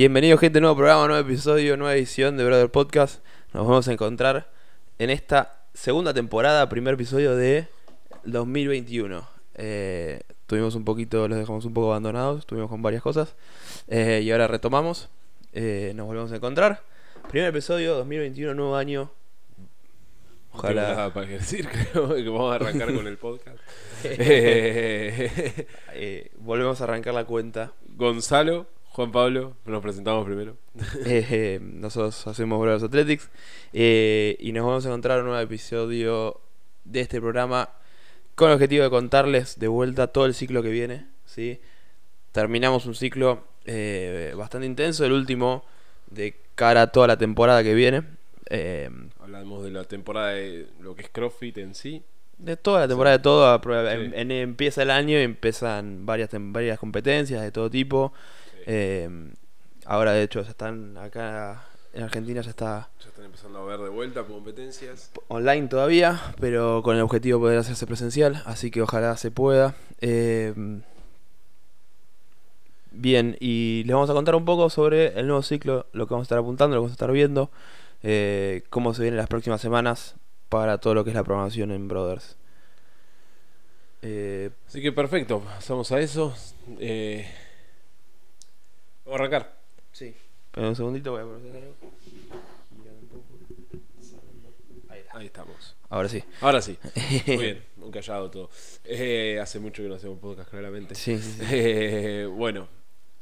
Bienvenidos gente, nuevo programa, nuevo episodio, nueva edición de Brother Podcast. Nos vamos a encontrar en esta segunda temporada, primer episodio de 2021. Eh, tuvimos un poquito, los dejamos un poco abandonados, estuvimos con varias cosas eh, y ahora retomamos. Eh, nos volvemos a encontrar. Primer episodio, 2021, nuevo año. No tengo nada para decir, creo que vamos a arrancar con el podcast. Eh, volvemos a arrancar la cuenta. Gonzalo, Juan Pablo, nos presentamos primero. Eh, eh, nosotros hacemos Brothers Athletics eh, y nos vamos a encontrar en un nuevo episodio de este programa con el objetivo de contarles de vuelta todo el ciclo que viene. ¿sí? Terminamos un ciclo eh, bastante intenso, el último de cara a toda la temporada que viene. Hablamos de la temporada de lo que es CrossFit en sí. de toda la temporada de todo, a Sí. en- en- empieza el año y empiezan varias, varias competencias de todo tipo. Eh, ahora de hecho ya están acá en Argentina ya está Ya están empezando a ver de vuelta competencias. online todavía, pero con el objetivo de poder hacerse presencial, así que ojalá se pueda. Eh, bien, y les vamos a contar un poco sobre el nuevo ciclo, lo que vamos a estar apuntando, lo que vamos a estar viendo, eh, cómo se vienen las próximas semanas para todo lo que es la programación en Brothers. Eh, Así que perfecto, pasamos a eso. Eh, vamos a arrancar. sí. Espera un segundito, voy a procesar algo. Mirar un poco. Ahí está. Ahí estamos. Ahora sí. Ahora sí. Muy bien, un callado todo. Eh, hace mucho que no hacemos podcast, claramente. Sí, sí, sí. Eh, bueno,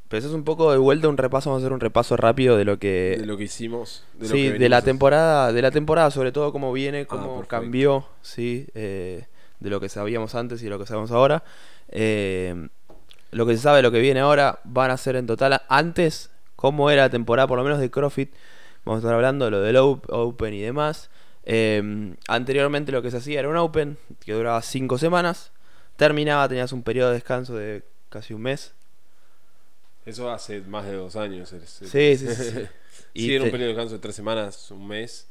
Pero eso es un poco de vuelta un repaso, vamos a hacer un repaso rápido de lo que de lo que hicimos. De lo sí, que de la temporada, de la temporada, sobre todo cómo viene, cómo Ah, perfecto. cambió, sí, eh, de lo que sabíamos antes y de lo que sabemos ahora. Eh, lo que se sabe, lo que viene ahora, van a ser en total antes cómo era la temporada, por lo menos de CrossFit. Vamos a estar hablando de lo del Op- Open y demás. Eh, anteriormente lo que se hacía era un Open que duraba 5 semanas. Terminaba, tenías un periodo de descanso de casi un mes. Eso hace más de dos años. es- Sí, sí, sí, sí. Y sí, era un periodo de descanso de tres semanas, un mes.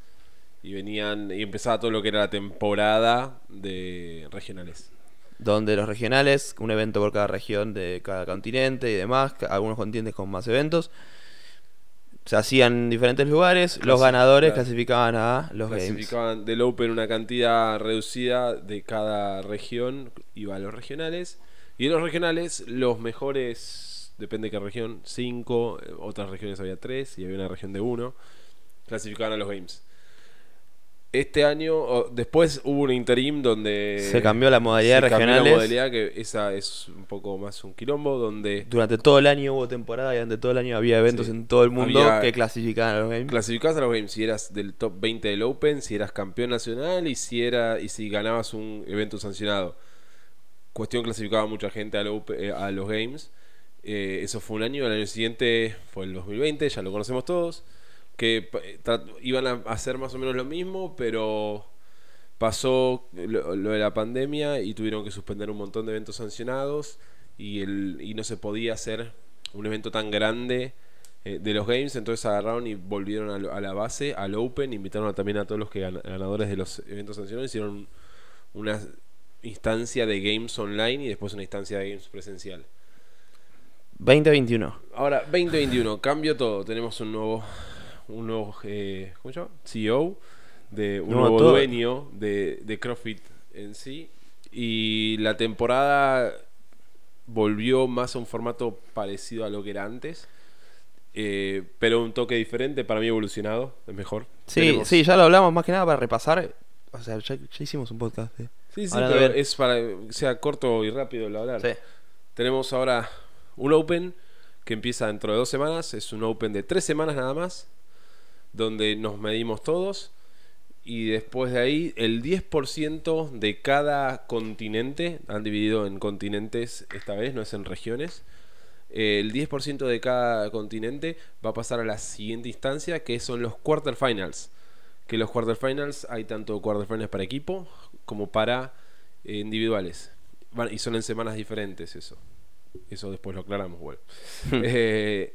Y venían y empezaba todo lo que era la temporada de regionales. Donde los regionales, un evento por cada región de cada continente y demás, algunos continentes con más eventos, se hacían en diferentes lugares, los ganadores clasificaban a los games. Clasificaban del Open una cantidad reducida de cada región, iba a los regionales. Y en los regionales, los mejores, depende de qué región, cinco, otras regiones había tres y había una región de uno, clasificaban a los Games. Este año, después hubo un interim donde Se cambió la modalidad se cambió la modalidad que esa es un poco más un quilombo donde Durante todo el año hubo temporada y durante todo el año había eventos Sí. en todo el mundo Había- que clasificaban a los games. clasificabas a los games si eras del top 20 del Open, si eras campeón nacional y si era y si ganabas un evento sancionado. Cuestión clasificaba mucha gente Open- eh, a los games. Eh, eso fue un año, el año siguiente fue el 2020, ya lo conocemos todos, que eh, iban a hacer más o menos lo mismo, pero pasó lo, lo de la pandemia y tuvieron que suspender un montón de eventos sancionados y, el, y no se podía hacer un evento tan grande eh, de los games, entonces agarraron y volvieron a, lo- a la base, al Open, invitaron a- también a todos los que gan- ganadores de los eventos sancionados, hicieron una instancia de games online y después una instancia de games presencial. 2021. Ahora, 2021, cambio todo. Tenemos un nuevo, un nuevo eh, ¿cómo se llama? CEO, de, un No, nuevo todo. dueño de, de CrossFit en sí. Y la temporada volvió más a un formato parecido a lo que era antes. eh, pero un toque diferente, para mí evolucionado, es mejor. Sí, Tenemos- sí, ya lo hablamos más que nada para repasar. O sea, ya, ya hicimos un podcast. de- Sí, sí, Hablando pero es para que sea corto y rápido el hablar. Sí. Tenemos ahora un Open que empieza dentro de dos semanas. Es un Open de tres semanas nada más. Donde nos medimos todos. Y después de ahí, el 10% de cada continente. Han dividido en continentes esta vez, no es en regiones. eh, El 10% de cada continente va a pasar a la siguiente instancia, que son los quarterfinals. Que los quarterfinals hay tanto quarterfinals para equipo como para eh, individuales. Van- y son en semanas diferentes eso. Eso después lo aclaramos, bueno. Eh,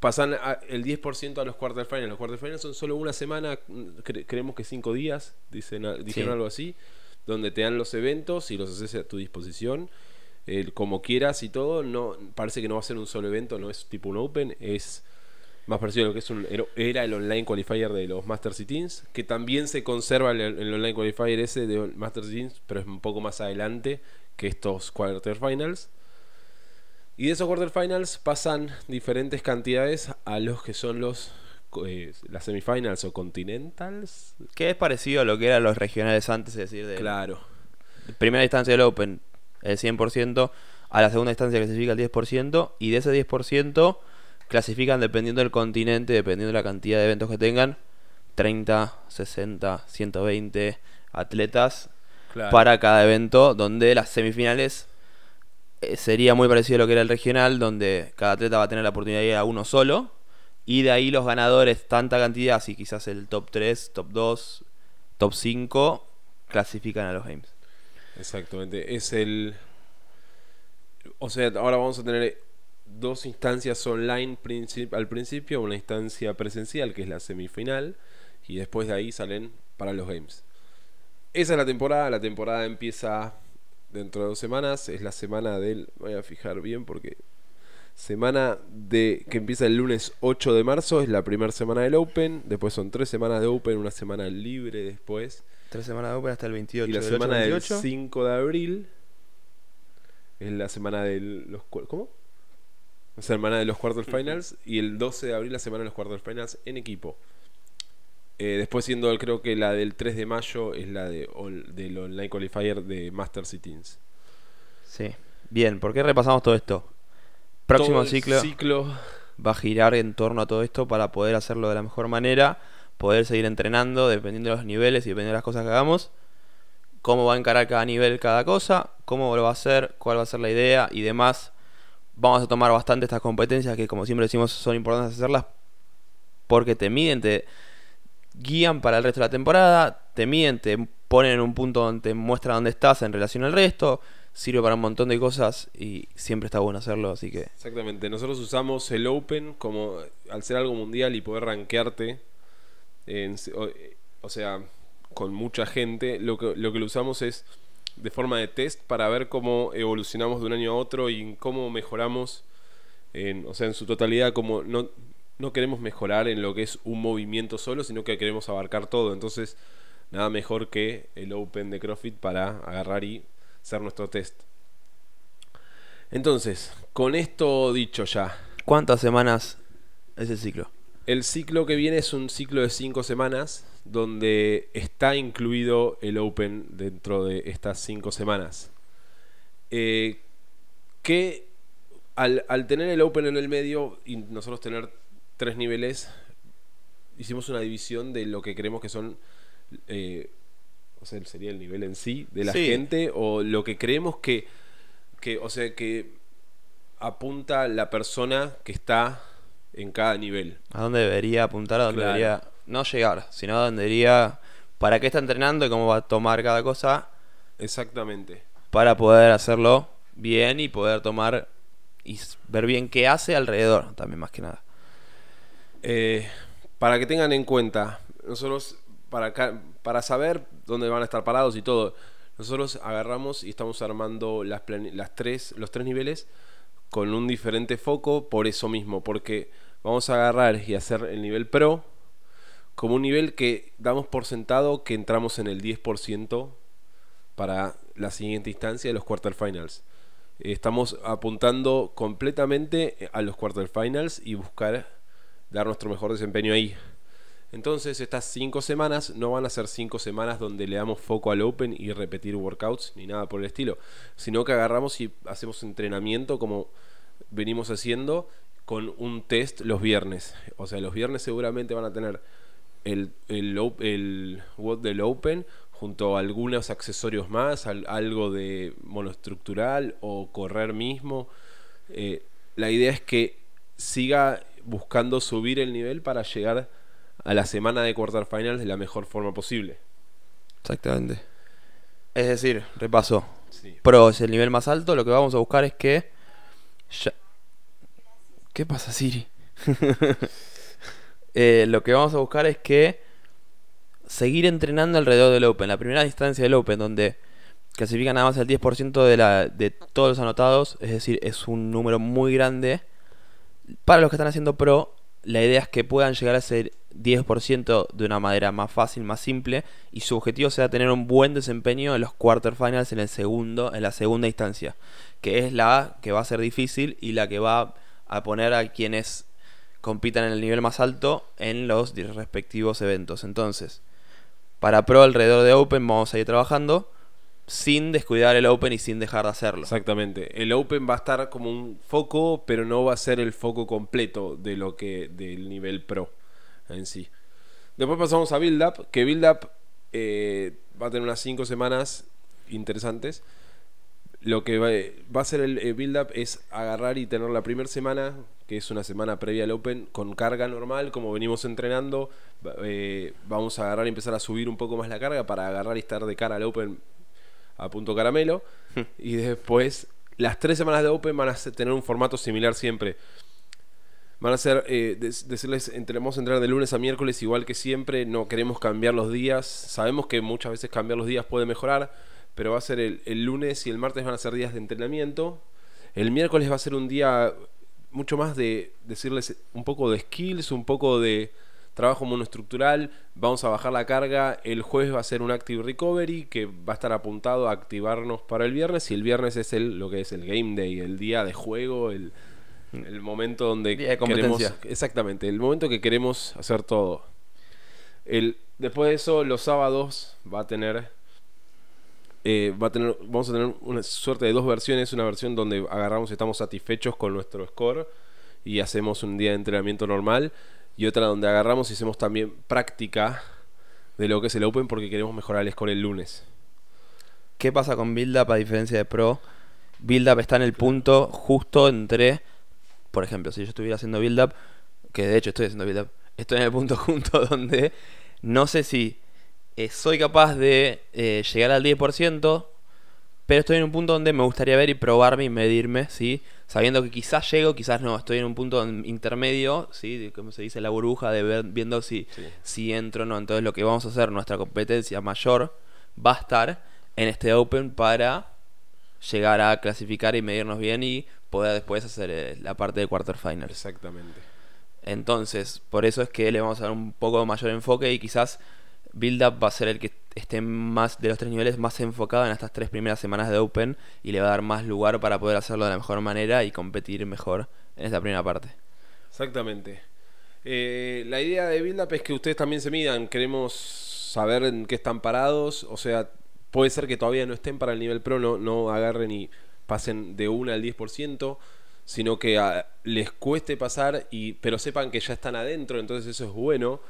pasan a- el 10% a los quarterfinals. Los quarterfinals son solo una semana, cre- creemos que cinco días, dicen, dijeron Sí. algo así, donde te dan los eventos y los haces a tu disposición. eh, como quieras y todo, no parece que no va a ser un solo evento, no es tipo un open, es Más parecido a lo que es un, era el online qualifier de los Masters y Teams, que también se conserva el, el online qualifier ese de Masters y Teams, pero es un poco más adelante que estos quarterfinals. Y de esos quarterfinals pasan diferentes cantidades a los que son los eh, las semifinals o continentals. Que es parecido a lo que eran los regionales antes, es decir, de Claro. primera instancia del Open el 100%, a la segunda instancia clasifica el 10%, y de ese 10% clasifican dependiendo del continente, dependiendo de la cantidad de eventos que tengan, 30, 60, 120 atletas claro. para cada evento, donde las semifinales sería muy parecido a lo que era el regional, donde cada atleta va a tener la oportunidad de ir a uno solo, y de ahí los ganadores, tanta cantidad, así quizás el top 3, top 2, top 5, clasifican a los Games. Exactamente. Es el. O sea, ahora vamos a tener dos instancias online al principio, una instancia presencial que es la semifinal, y después de ahí salen para los games. Esa es la temporada, la temporada empieza dentro de dos semanas, es la semana del. Voy a fijar bien porque. Semana de que empieza el lunes 8 de marzo, es la primera semana del Open, después son tres semanas de Open, una semana libre después. Tres semanas de Open hasta el 28. Y la del 8 al semana del 28. 5 de abril es la semana de los ¿cómo? La semana de los quarterfinals y el 12 de abril la semana de los quarterfinals en equipo. Eh, después siendo creo que la del 3 de mayo es la de del online qualifier de Masters y Teens. Sí. Bien, ¿por qué repasamos todo esto? Próximo Todo ciclo ciclo va a girar en torno a todo esto para poder hacerlo de la mejor manera, poder seguir entrenando dependiendo de los niveles y dependiendo de las cosas que hagamos, cómo va a encarar cada nivel cada cosa, cómo lo va a hacer, cuál va a ser la idea y demás. Vamos a tomar bastante estas competencias que como siempre decimos son importantes hacerlas porque te miden, te guían para el resto de la temporada, te miden, te ponen en un punto donde te muestra dónde estás en relación al resto, sirve para un montón de cosas y siempre está bueno hacerlo, así que Exactamente, nosotros usamos el Open como al ser algo mundial y poder rankearte, o, sea, con mucha gente, lo que, lo que lo usamos es de forma de test para ver cómo evolucionamos de un año a otro y cómo mejoramos, en, o sea, en su totalidad, como no, no queremos mejorar en lo que es un movimiento solo, sino que queremos abarcar todo. Entonces, nada mejor que el Open de CrossFit para agarrar y hacer nuestro test. Entonces, con esto dicho ya, ¿cuántas semanas es el ciclo? el ciclo que viene es un ciclo de 5 semanas donde está incluido el Open dentro de estas 5 semanas. Eh, que al, al tener el Open en el medio y nosotros tener tres niveles, hicimos una división de lo que creemos que son, eh, o sea, sería el nivel en sí de la Sí. gente o lo que creemos que, que, o sea, que apunta la persona que está en cada nivel. ¿A dónde debería apuntar? ¿A dónde Claro. debería no llegar? Sino a dónde debería... ¿Para qué está entrenando y cómo va a tomar cada cosa? Exactamente. Para poder hacerlo bien y poder tomar y ver bien qué hace alrededor, también más que nada. Eh, para que tengan en cuenta, nosotros, para, para saber dónde van a estar parados y todo, nosotros agarramos y estamos armando las, las tres, los tres niveles con un diferente foco por eso mismo, porque vamos a agarrar y hacer el nivel pro como un nivel que damos por sentado que entramos en el 10% para la siguiente instancia de los quarterfinals. Estamos apuntando completamente a los quarterfinals y buscar dar nuestro mejor desempeño ahí. Entonces estas cinco semanas no van a ser cinco semanas donde le damos foco al Open y repetir workouts ni nada por el estilo, sino que agarramos y hacemos entrenamiento como venimos haciendo con un test los viernes. O sea, los viernes seguramente van a tener el, el, del Open junto a algunos accesorios más, al- algo de monoestructural o correr mismo. Eh, la idea es que siga buscando subir el nivel para llegar a la semana de quarterfinals de la mejor forma posible. Exactamente. Es decir, repaso. Sí. Pro es el nivel más alto, lo que vamos a buscar es que... ya- ¿Qué pasa, Siri? Eh, lo que vamos a buscar es que seguir entrenando alrededor del Open. La primera instancia del Open, donde clasifica nada más el 10% de, la, de todos los anotados, es decir, es un número muy grande. Para los que están haciendo Pro, la idea es que puedan llegar a ser 10% de una manera más fácil, más simple, y su objetivo sea tener un buen desempeño en los quarterfinals en el segundo, en la segunda instancia, que es la que va a ser difícil y la que va a poner a quienes compitan en el nivel más alto en los respectivos eventos. Entonces, para Pro alrededor de Open vamos a ir trabajando sin descuidar el Open y sin dejar de hacerlo. Exactamente. El Open va a estar como un foco, pero no va a ser el foco completo de lo que del nivel Pro en sí. Después pasamos a Build Up, que Build Up eh, va a tener unas 5 semanas interesantes. Lo que va, a ser el, Build Up es agarrar y tener la primera semana, que es una semana previa al Open, con carga normal, como venimos entrenando. Eh, vamos a agarrar y empezar a subir un poco más la carga para agarrar y estar de cara al Open a punto caramelo. y después, las tres semanas de Open van a tener un formato similar siempre. Van a ser, eh, decirles, vamos a entrar de lunes a miércoles igual que siempre, no queremos cambiar los días. Sabemos que muchas veces cambiar los días puede mejorar, pero va a ser el, el lunes y el martes van a ser días de entrenamiento. El miércoles va a ser un día mucho más de decirles un poco de skills, un poco de trabajo monoestructural, vamos a bajar la carga, el jueves va a ser un Active Recovery que va a estar apuntado a activarnos para el viernes y el viernes es el, lo que es el Game Day, el día de juego, el, el momento donde queremos... Exactamente, el momento que queremos hacer todo. El, después de eso, los sábados va a tener... Eh, va a tener, vamos a tener una suerte de dos versiones, una versión donde agarramos y estamos satisfechos con nuestro score y hacemos un día de entrenamiento normal y otra donde agarramos y hacemos también práctica de lo que es el Open porque queremos mejorar el score el lunes. ¿Qué pasa con Build Up a diferencia de Pro? Build Up está en el punto justo entre por ejemplo, si yo estuviera haciendo build up, que de hecho estoy haciendo build up, estoy en el punto junto donde no sé si eh, soy capaz de eh, llegar al 10%, pero estoy en un punto donde me gustaría ver y probarme y medirme, ¿sí? Sabiendo que quizás llego, quizás no, estoy en un punto intermedio, ¿sí? Como se dice, la burbuja de ver, viendo si, si entro o no. Entonces lo que vamos a hacer, nuestra competencia mayor, va a estar en este Open para llegar a clasificar y medirnos bien y poder después hacer eh, la parte de quarterfinal. Exactamente. Entonces, por eso es que le vamos a dar un poco mayor enfoque y quizás Build Up va a ser el que esté más de los tres niveles más enfocado en estas tres primeras semanas de Open y le va a dar más lugar para poder hacerlo de la mejor manera y competir mejor en esta primera parte. Exactamente. Eh, la idea de Build Up es que ustedes también se midan. Queremos saber en qué están parados. O sea, puede ser que todavía no estén para el nivel pro, no, no agarren y pasen de 1 al 10%, sino que ah, les cueste pasar, y, pero sepan que ya están adentro, entonces eso es bueno,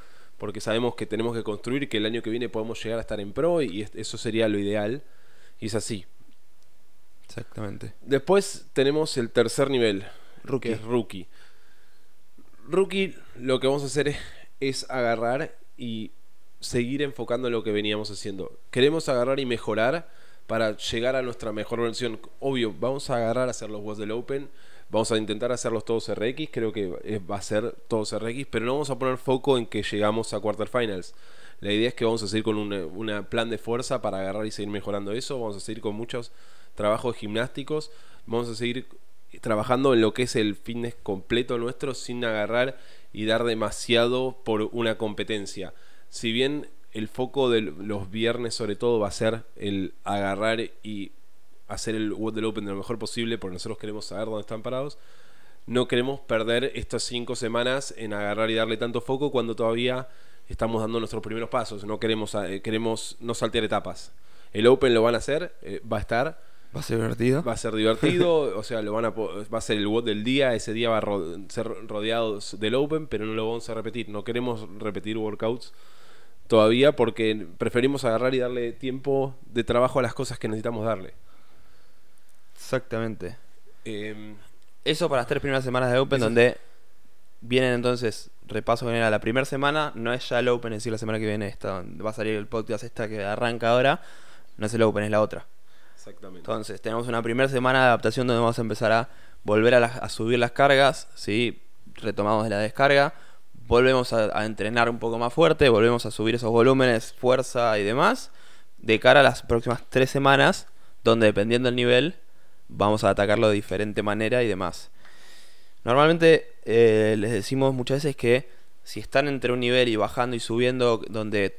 porque sabemos que tenemos que construir, que el año que viene podemos llegar a estar en pro, y eso sería lo ideal, y es así. Exactamente. Después tenemos el tercer nivel, rookie. que es rookie. Rookie, lo que vamos a hacer es, agarrar y seguir enfocando lo que veníamos haciendo. Queremos agarrar y mejorar para llegar a nuestra mejor versión. Obvio, vamos a agarrar a hacer los boss del Open, vamos a intentar hacerlos todos RX, creo que va a ser todos RX, pero no vamos a poner foco en que llegamos a quarterfinals. La idea es que vamos a seguir con un plan de fuerza para agarrar y seguir mejorando eso, vamos a seguir con muchos trabajos gimnásticos, vamos a seguir trabajando en lo que es el fitness completo nuestro sin agarrar y dar demasiado por una competencia. Si bien el foco de los viernes sobre todo va a ser el agarrar y hacer el World del Open de lo mejor posible, porque nosotros queremos saber dónde están parados. No queremos perder estas cinco semanas en agarrar y darle tanto foco cuando todavía estamos dando nuestros primeros pasos. No queremos, eh, queremos no saltear etapas. El Open lo van a hacer, eh, va a estar. Va a ser divertido. Va a ser divertido, o sea, lo van a, va a ser el WOD del día, ese día va a ser rodeado del Open, pero no lo vamos a repetir. No queremos repetir workouts todavía porque preferimos agarrar y darle tiempo de trabajo a las cosas que necesitamos darle. Exactamente. Em, eso para las tres primeras semanas de Open, donde vienen entonces, repaso general, la primera semana no es ya el Open, es decir, la semana que viene esta, va a salir el podcast esta que arranca ahora, no es el Open, es la otra. Exactamente. Entonces, tenemos una primera semana de adaptación donde vamos a empezar a volver a, a subir las cargas, ¿sí? retomamos de la descarga, volvemos a, entrenar un poco más fuerte, volvemos a subir esos volúmenes, fuerza y demás, de cara a las próximas tres semanas, donde dependiendo del nivel, vamos a atacarlo de diferente manera y demás. Normalmente eh, les decimos muchas veces que si están entre un nivel y bajando y subiendo, donde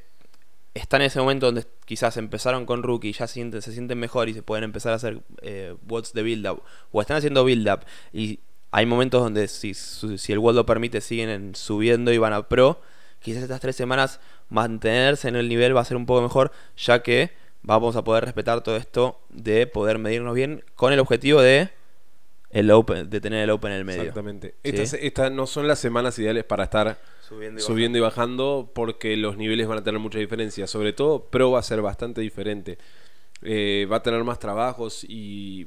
están en ese momento donde quizás empezaron con rookie y ya se sienten, mejor y se pueden empezar a hacer eh, bots de build up, o están haciendo build up y hay momentos donde si, si el world lo permite siguen en- subiendo y van a pro, quizás estas tres semanas mantenerse en el nivel va a ser un poco mejor, ya que vamos a poder respetar todo esto de poder medirnos bien con el objetivo de el open, de tener el open en el medio. Exactamente. Sí. Estas, estas no son las semanas ideales para estar Subiendo y subiendo y bajando porque los niveles van a tener mucha diferencia. Sobre todo, Pro va a ser bastante diferente. Eh, va a tener más trabajos y.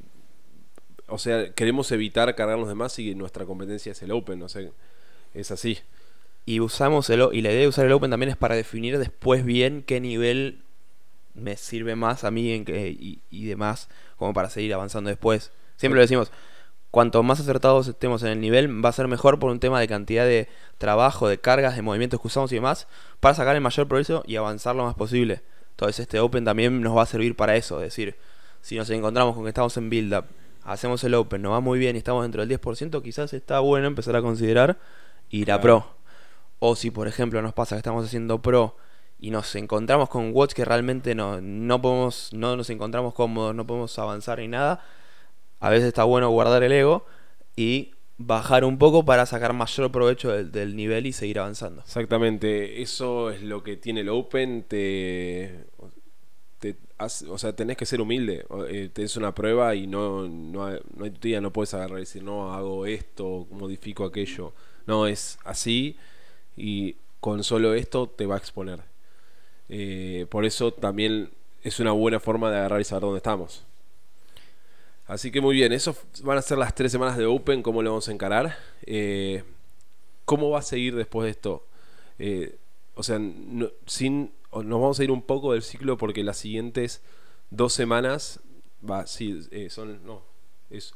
O sea, queremos evitar cargarnos de más y nuestra competencia es el Open. O sea, es así. Y usamos el y la idea de usar el Open también es para definir después bien qué nivel me sirve más a mí en que- y, y demás, como para seguir avanzando después. Siempre lo decimos, cuanto más acertados estemos en el nivel, va a ser mejor por un tema de cantidad de trabajo, de cargas, de movimientos que usamos y demás, para sacar el mayor progreso y avanzar lo más posible. Entonces este Open también nos va a servir para eso, es decir, si nos encontramos con que estamos en build up, hacemos el Open, nos va muy bien y estamos dentro del 10%, quizás está bueno empezar a considerar ir a. Pro. O si, por ejemplo, nos pasa que estamos haciendo pro y nos encontramos con watts que realmente no, no podemos, no nos encontramos cómodos, no podemos avanzar ni nada, a veces está bueno guardar el ego y bajar un poco para sacar mayor provecho del, nivel y seguir avanzando. Exactamente. Eso es lo que tiene el Open. Te. te o sea, tenés que ser humilde. Eh, tenés una prueba y no, no, no hay día, no puedes agarrar y decir, no, hago esto, modifico aquello. No, es así y con solo esto te va a exponer. Eh, por eso también es una buena forma de agarrar y saber dónde estamos. Así que muy bien, eso van a ser las tres semanas de Open, cómo lo vamos a encarar. Eh, ¿Cómo va a seguir después de esto? Eh, o sea, sin, nos vamos a ir un poco del ciclo porque las siguientes dos semanas, va, sí, son, no, es,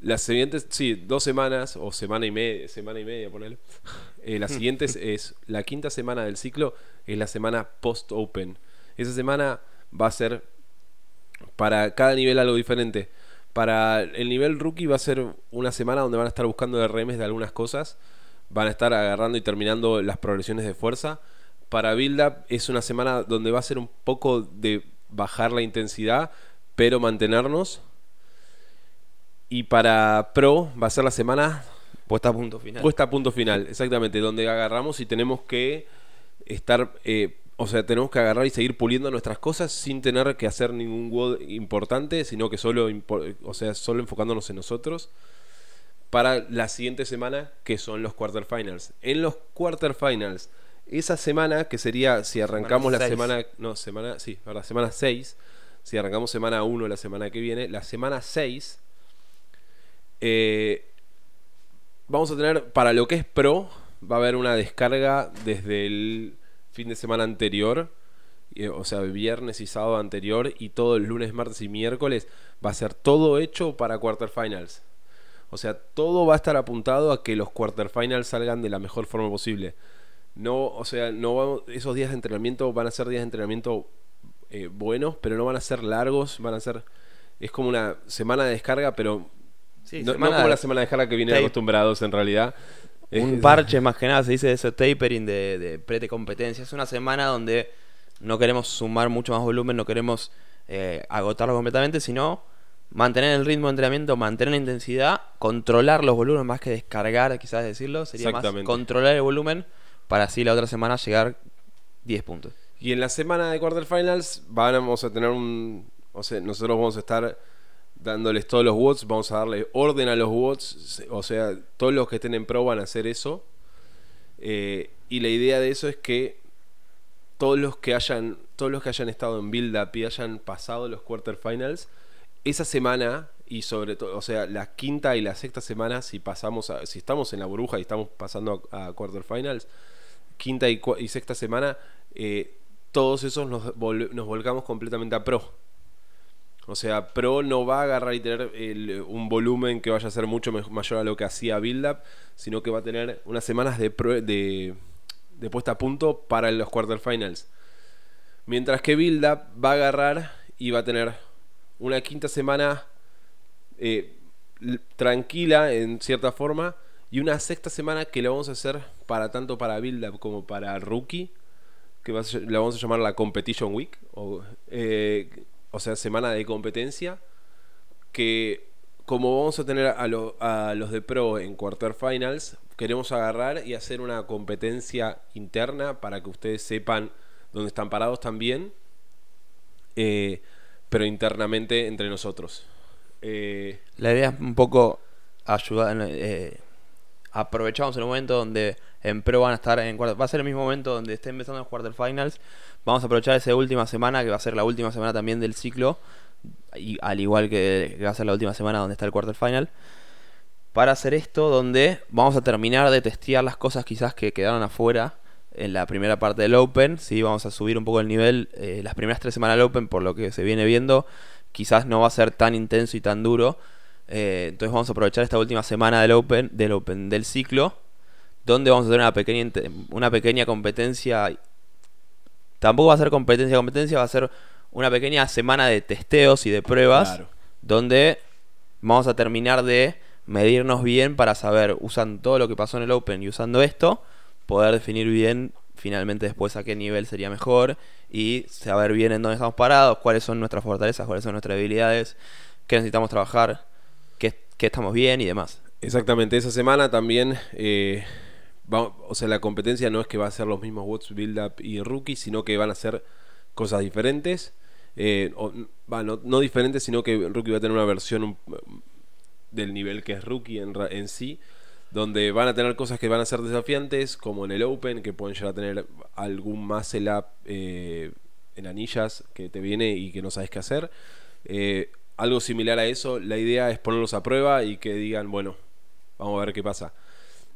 las siguientes, sí, dos semanas o semana y media, semana y media, ponele. Eh, las siguientes es, la quinta semana del ciclo es la semana post-open. Esa semana va a ser para cada nivel algo diferente. Para el nivel rookie va a ser una semana donde van a estar buscando RMs de algunas cosas. Van a estar agarrando y terminando las progresiones de fuerza. Para build up es una semana donde va a ser un poco de bajar la intensidad, pero mantenernos. Y para pro va a ser la semana Puesta a punto final. Puesta a punto final, exactamente, donde agarramos y tenemos que estar, eh, o sea, tenemos que agarrar y seguir puliendo nuestras cosas sin tener que hacer ningún WOD importante, sino que solo, o sea, solo enfocándonos en nosotros para la siguiente semana, que son los quarterfinals. En los quarterfinals, esa semana, que sería, si arrancamos la semana, no, semana, sí, verdad, semana 6, si arrancamos semana 1 la semana que viene, la semana 6, eh, vamos a tener, para lo que es pro, va a haber una descarga desde el fin de semana anterior, o sea, viernes y sábado anterior, y todo el lunes, martes y miércoles, va a ser todo hecho para quarterfinals. O sea, todo va a estar apuntado a que los quarterfinals salgan de la mejor forma posible. No, o sea, no vamos- esos días de entrenamiento van a ser días de entrenamiento eh, buenos, pero no van a ser largos, van a ser es como una semana de descarga, pero Sí, no, no como la semana de descarga que vienen tape. acostumbrados en realidad. un parche más que nada, se dice ese tapering de, de pre-competencia. Es una semana donde no queremos sumar mucho más volumen, no queremos eh, agotarlo completamente, sino mantener el ritmo de entrenamiento, mantener la intensidad, controlar los volúmenes más que descargar, quizás decirlo. Sería más controlar el volumen para así la otra semana llegar 10 puntos. Y en la semana de quarterfinals vamos a tener un... O sea, nosotros vamos a estar dándoles todos los watts, vamos a darle orden a los watts, o sea, todos los que estén en pro van a hacer eso. Eh, y la idea de eso es que todos los que hayan todos los que hayan estado en build up y hayan pasado los quarterfinals esa semana y sobre todo o sea la quinta y la sexta semana si pasamos a- si estamos en la burbuja y estamos pasando a, a quarterfinals quinta y sexta semana eh, todos esos nos, vol- nos volcamos completamente a pro o sea, Pro no va a agarrar y tener un volumen que vaya a ser mucho mayor a lo que hacía Build Up, sino que va a tener unas semanas de, de, de puesta a punto para los quarterfinals. Mientras que Build Up va a agarrar y va a tener una quinta semana eh, tranquila en cierta forma Y una sexta semana que la vamos a hacer para tanto para Build Up como para Rookie, que la vamos a llamar la Competition Week, eh, o sea, semana de competencia, que como vamos a tener a, lo- a los de Pro en Quarterfinals, queremos agarrar y hacer una competencia interna para que ustedes sepan dónde están parados también, eh, pero internamente entre nosotros. Eh, La idea es un poco ayudar. eh, aprovechamos el momento donde en Pro van a estar en Va a ser el mismo momento donde estén empezando los quarterfinals. Vamos a aprovechar esa última semana, que va a ser la última semana también del ciclo. Y al igual que, va a ser la última semana donde está el quarterfinal. Para hacer esto, donde vamos a terminar de testear las cosas quizás que quedaron afuera en la primera parte del Open. Sí, vamos a subir un poco el nivel. eh, las primeras tres semanas del Open, por lo que se viene viendo, quizás no va a ser tan intenso y tan duro. Eh, entonces vamos a aprovechar esta última semana del Open, del Open del ciclo, donde vamos a tener una pequeña una pequeña competencia. Tampoco va a ser competencia competencia, va a ser una pequeña semana de testeos y de pruebas, Claro. donde vamos a terminar de medirnos bien para saber, usando todo lo que pasó en el Open y usando esto, poder definir bien finalmente después a qué nivel sería mejor y saber bien en dónde estamos parados, cuáles son nuestras fortalezas, cuáles son nuestras debilidades, qué necesitamos trabajar, qué, qué estamos bien y demás. Exactamente, esa semana también, eh, o sea, la competencia no es que va a ser los mismos What's Build Up y Rookie, sino que van a ser cosas diferentes. eh, no, diferentes, sino que Rookie va a tener una versión del nivel que es Rookie en, en sí, donde van a tener cosas que van a ser desafiantes, como en el Open, que pueden llegar a tener algún muscle up eh, en anillas que te viene y que no sabes qué hacer. Eh, algo similar a eso, la idea es ponerlos a prueba y que digan, bueno, vamos a ver qué pasa.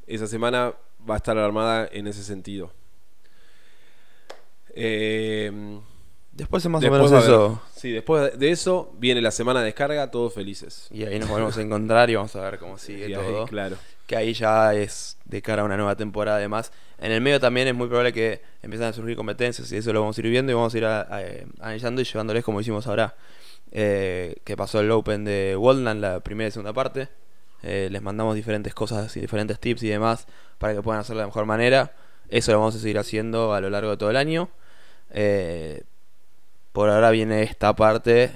Esa semana va a estar armada en ese sentido. Eh, Después es más después o menos eso. Sí, después de eso viene la semana de descarga, todos felices. Y ahí nos volvemos a encontrar y vamos a ver cómo sigue Y ahí, todo. claro. Que ahí ya es de cara a una nueva temporada además. En el medio también es muy probable que empiezan a surgir competencias y eso lo vamos a ir viendo y vamos a ir a- a- eh, analizando y llevándoles como hicimos ahora. Eh, que pasó el Open de Waldland, la primera y segunda parte. Eh, les mandamos diferentes cosas y diferentes tips y demás para que puedan hacerlo de la mejor manera. Eso lo vamos a seguir haciendo a lo largo de todo el año. Eh, por ahora viene esta parte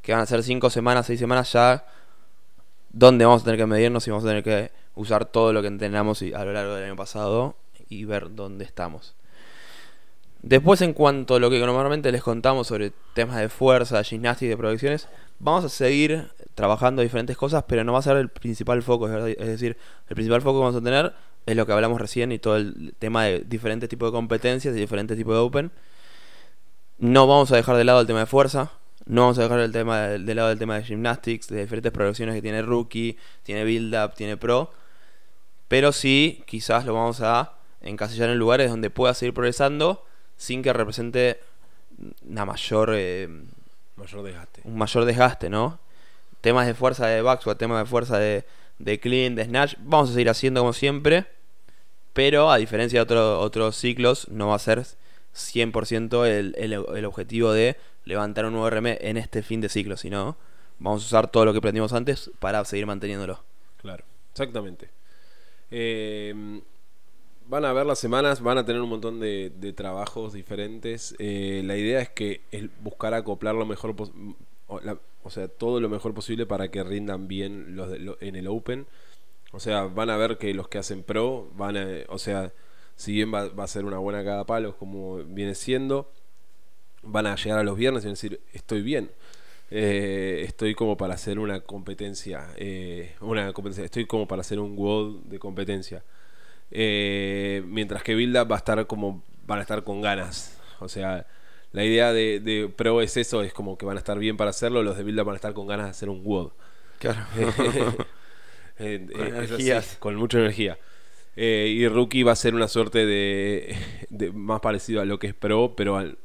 que van a ser 5 semanas, 6 semanas ya donde vamos a tener que medirnos y vamos a tener que usar todo lo que entrenamos a lo largo del año pasado y ver dónde estamos. Después, en cuanto a lo que normalmente les contamos sobre temas de fuerza, gimnasia y de proyecciones, vamos a seguir trabajando diferentes cosas, pero no va a ser el principal foco. Es, decir, el principal foco que vamos a tener es lo que hablamos recién y todo el tema de diferentes tipos de competencias y diferentes tipos de Open. No vamos a dejar de lado el tema de fuerza. No vamos a dejar el tema de, de lado el tema de gymnastics, de diferentes progresiones que tiene Rookie, tiene Build Up, tiene Pro. Pero sí, quizás lo vamos a encasillar en lugares donde pueda seguir progresando sin que represente una mayor, eh, Mayor desgaste. un mayor desgaste, ¿no? Temas de fuerza de backsquat, temas de fuerza de, de clean, de snatch, vamos a seguir haciendo como siempre. Pero a diferencia de otro- otros ciclos, no va a ser 100% el, el, el objetivo de levantar un nuevo RM en este fin de ciclo, sino vamos a usar todo lo que aprendimos antes para seguir manteniéndolo. Claro, exactamente. Eh, van a ver las semanas, van a tener un montón de, trabajos diferentes. Eh, la idea es que es buscar acoplar lo mejor o, o sea, todo lo mejor posible para que rindan bien los de- lo- en el Open. O sea, van a ver que los que hacen pro van a, o sea, si bien va, a ser una buena cada palos como viene siendo, van a llegar a los viernes y van a decir, estoy bien. Eh, estoy como para hacer una competencia, eh, una competencia, estoy como para hacer un world de competencia. Eh, mientras que Build Up va a estar como, van a estar con ganas. O sea, la idea de, de Pro es eso, es como que van a estar bien para hacerlo, los de Build Up van a estar con ganas de hacer un world. Claro. Eh, Con eh, así, con mucha energía. Eh, y Rookie va a ser una suerte de, de más parecido a lo que es Pro, pero al,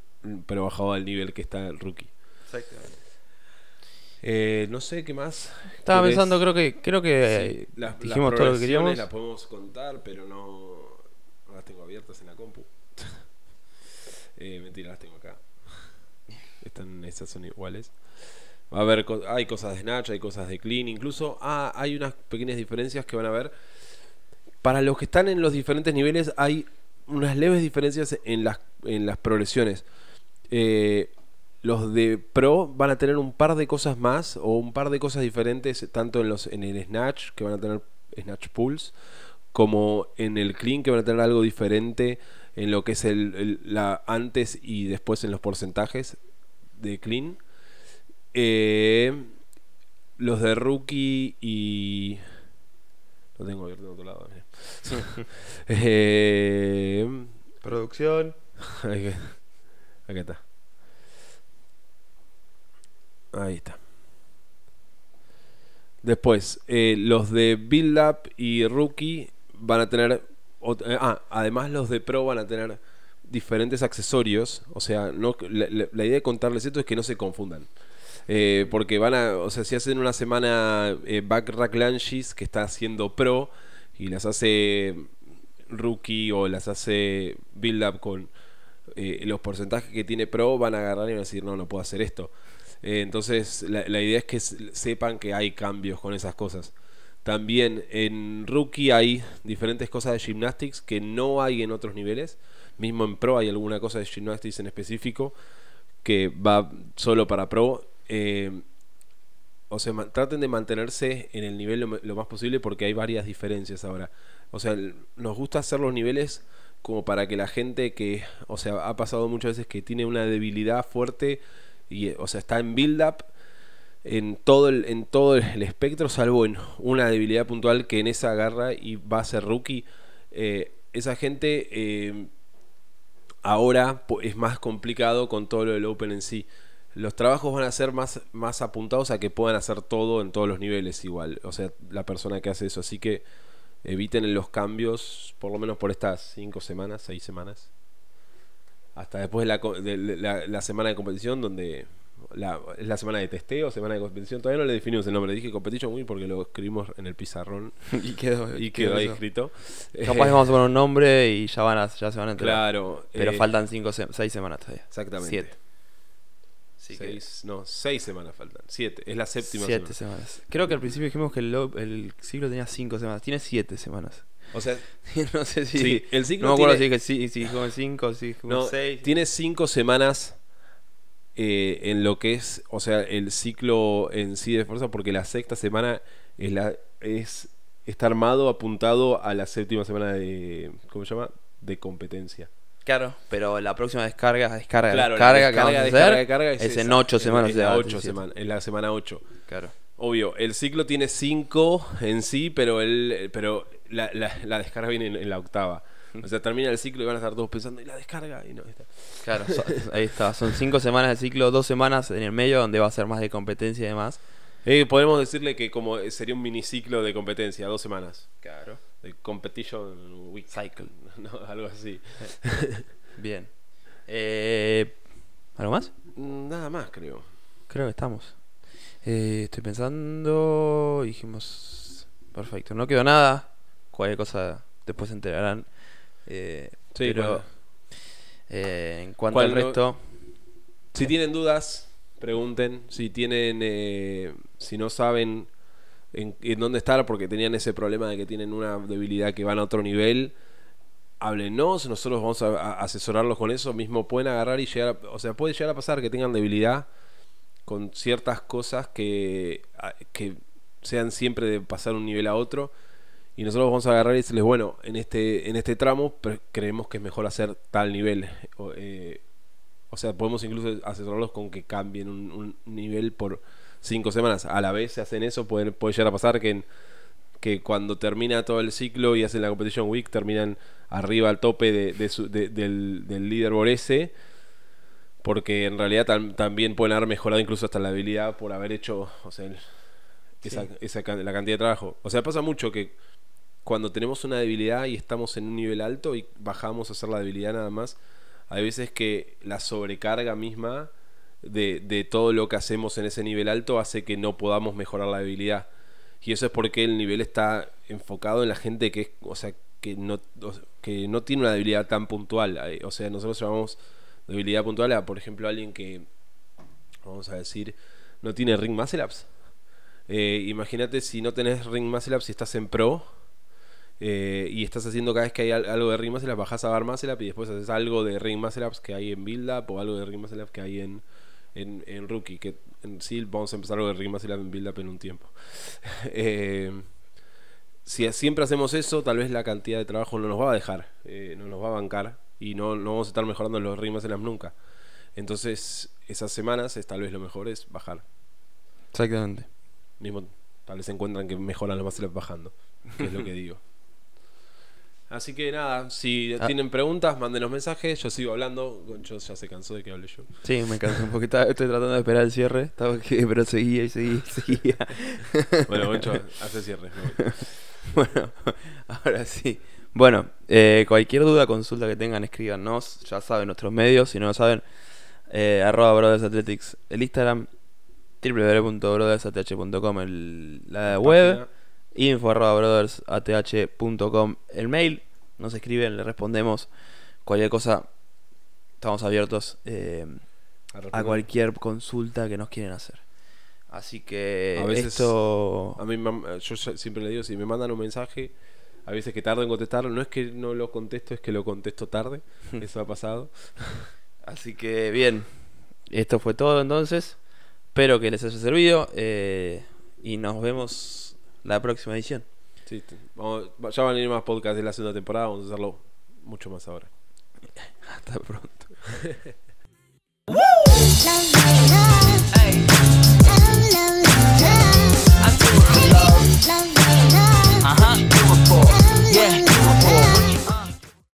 pero bajado al nivel que está el Rookie. Eh, no sé qué más. Estaba ¿Querés? pensando, creo que creo que Sí, las- las dijimos todo lo que queríamos. Las podemos contar, pero no, no las tengo abiertas en la compu. eh, mentira, las tengo acá. Están, estas son iguales. Va a haber, hay cosas de Snatch, hay cosas de Clean, incluso ah, hay unas pequeñas diferencias que van a ver. para los que están en los diferentes niveles hay unas leves diferencias en las, en las progresiones. Eh, los de Pro van a tener un par de cosas más o un par de cosas diferentes, tanto en, los, en el Snatch, que van a tener Snatch Pulse, como en el Clean, que van a tener algo diferente en lo que es el, la antes y después en los porcentajes de Clean. Eh, los de Rookie y... Lo tengo abierto en otro lado. eh, Producción. Acá está. Ahí está. Después, eh, los de Build Up y Rookie van a tener. eh, ah, además los de Pro van a tener diferentes accesorios. O sea, la, idea de contarles esto es que no se confundan. Eh, porque van a. O sea, si hacen una semana eh, back rack lunges que está haciendo Pro y las hace Rookie o las hace Build Up con los porcentajes que tiene Pro, van a agarrar y van a decir, no, no puedo hacer esto. Eh, entonces, la, idea es que sepan que hay cambios con esas cosas. También en Rookie hay diferentes cosas de gymnastics que no hay en otros niveles. Mismo en Pro hay alguna cosa de gymnastics en específico que va solo para Pro. Eh, o sea, traten de mantenerse en el nivel lo, más posible porque hay varias diferencias ahora. O sea, nos gusta hacer los niveles como para que la gente que, o sea, ha pasado muchas veces que tiene una debilidad fuerte o sea, está en build up en todo el, en todo el espectro, salvo en una debilidad puntual que en esa agarra y va a ser rookie. Eh, esa gente eh, ahora es más complicado con todo lo del Open en sí. Los trabajos van a ser más, más apuntados a que puedan hacer todo en todos los niveles igual. O sea, la persona que hace eso. Así que eviten los cambios, por lo menos por estas 5 semanas, 6 semanas. Hasta después de la, co- de la- la semana de competición, donde la, es la semana de testeo, semana de competición. Todavía no le definimos el nombre. Dije Competition Week porque lo escribimos en el pizarrón y quedó, y quedó ahí eso. escrito. Capaz que vamos a poner un nombre y ya, van a, ya se van a enterar. Claro. Pero eh, faltan 5 6 semanas todavía. Exactamente. Siete. Que Seis, no, seis semanas faltan. Siete. Es la séptima siete semana. semanas. Creo que al principio dijimos que el, el ciclo tenía 5 semanas. Tiene 7 semanas. O sea, no sé si. sí, el ciclo no me acuerdo tiene, si si, si dijo 5 si dijo no, 6. tiene cinco semanas eh, en lo que es, o sea, el ciclo en sí de fuerza, porque la sexta semana es la es está armado apuntado a la séptima semana de ¿cómo se llama? de competencia. Claro, pero la próxima descarga, descarga, Claro, la descarga, que vamos a descarga, hacer descarga es, en 8 semanas. Es, o sea, la ocho 17. semana, es la semana 8. Claro. Obvio, el ciclo tiene 5 en sí, pero el, pero la, la- la descarga viene en, en la octava. O sea, termina el ciclo y van a estar todos pensando, ¿y la descarga? Y no, está. Claro, so- ahí está. Son 5 semanas de ciclo, 2 semanas en el medio donde va a ser más de competencia y demás. Eh, podemos decirle que como sería un miniciclo de competencia, dos semanas. Claro. De competition week. Cycle. No, algo así. Bien. Eh, ¿Algo más? Nada más, creo. Creo que estamos. Eh, estoy pensando. Dijimos. Perfecto. No quedó nada. Cualquier cosa después se enterarán. Eh, Sí, pero. eh, en cuanto ¿Cuál al no- resto. Si tienen dudas, pregunten. Si tienen, eh, si no saben en, en dónde estar porque tenían ese problema de que tienen una debilidad que van a otro nivel, háblenos. Nosotros vamos a, a asesorarlos con eso. Mismo pueden agarrar y llegar, a- o sea, puede llegar a pasar que tengan debilidad con ciertas cosas que, que sean siempre de pasar un nivel a otro. Y nosotros vamos a agarrar y decirles, bueno, en este, en este tramo creemos que es mejor hacer tal nivel. O, eh, o sea, podemos incluso asesorarlos con que cambien un, un nivel por cinco semanas. A la vez se hacen eso, puede, puede llegar a pasar que, en- que cuando termina todo el ciclo y hacen la Competition Week, terminan arriba al tope de, de su- de- del, del leaderboard ese. Porque en realidad tam- también pueden haber mejorado incluso hasta la habilidad por haber hecho o sea, el- esa, Sí. esa la cantidad de trabajo. O sea, pasa mucho que cuando tenemos una debilidad y estamos en un nivel alto y bajamos a hacer la debilidad nada más, hay veces que la sobrecarga misma de, de todo lo que hacemos en ese nivel alto hace que no podamos mejorar la debilidad. Y eso es porque el nivel está enfocado en la gente que es, o sea, que no, que no tiene una debilidad tan puntual. O sea, nosotros llamamos debilidad puntual a, por ejemplo, alguien que, vamos a decir, no tiene ring muscle ups. Eh, Imagínate si no tenés ring muscle ups y estás en pro eh, y estás haciendo cada vez que hay al- algo de Ring Muscle Up, bajás a Bar Muscle Up y después haces algo de Ring Muscle Ups que hay en Build Up o algo de Ring Muscle Up que hay en, en, en Rookie. Que en sí vamos a empezar algo de Ring Muscle Up en Build Up en un tiempo. Eh, si siempre hacemos eso, tal vez la cantidad de trabajo no nos va a dejar, eh, no nos va a bancar y no, no vamos a estar mejorando los Ring Muscle Ups nunca. Entonces, esas semanas es tal vez lo mejor es bajar. Exactamente. Mismo, tal vez encuentran que mejoran los muscle ups bajando, que es lo que digo. Así que nada, si Ah. tienen preguntas, mándenos mensajes. Yo sigo hablando. Goncho ya se cansó de que hable yo. Sí, me cansé un poquito. Estoy tratando de esperar el cierre. Estaba que, pero seguía y seguía y seguía. Bueno, Goncho, hace cierre. bueno, ahora sí. Bueno, eh, cualquier duda, consulta que tengan, escríbanos. Ya saben nuestros medios. Si no lo saben, eh, arroba Brothers Athletics el Instagram, www.brothersath.com el, la web, Página. Info arroba brothersath.com el mail. Nos escriben, le respondemos. Cualquier cosa, estamos abiertos eh, A cualquier consulta que nos quieren hacer. Así que A veces- esto... A mí, yo siempre le digo, si me mandan un mensaje, a veces que tardo en contestarlo, no es que no lo contesto, es que lo contesto tarde. Eso ha pasado. Así que bien, esto fue todo entonces. Espero que les haya servido eh, y nos vemos la próxima edición. Sí, vamos, ya van a ir más podcasts de la segunda temporada, vamos a hacerlo mucho más ahora. Hasta pronto. Hey.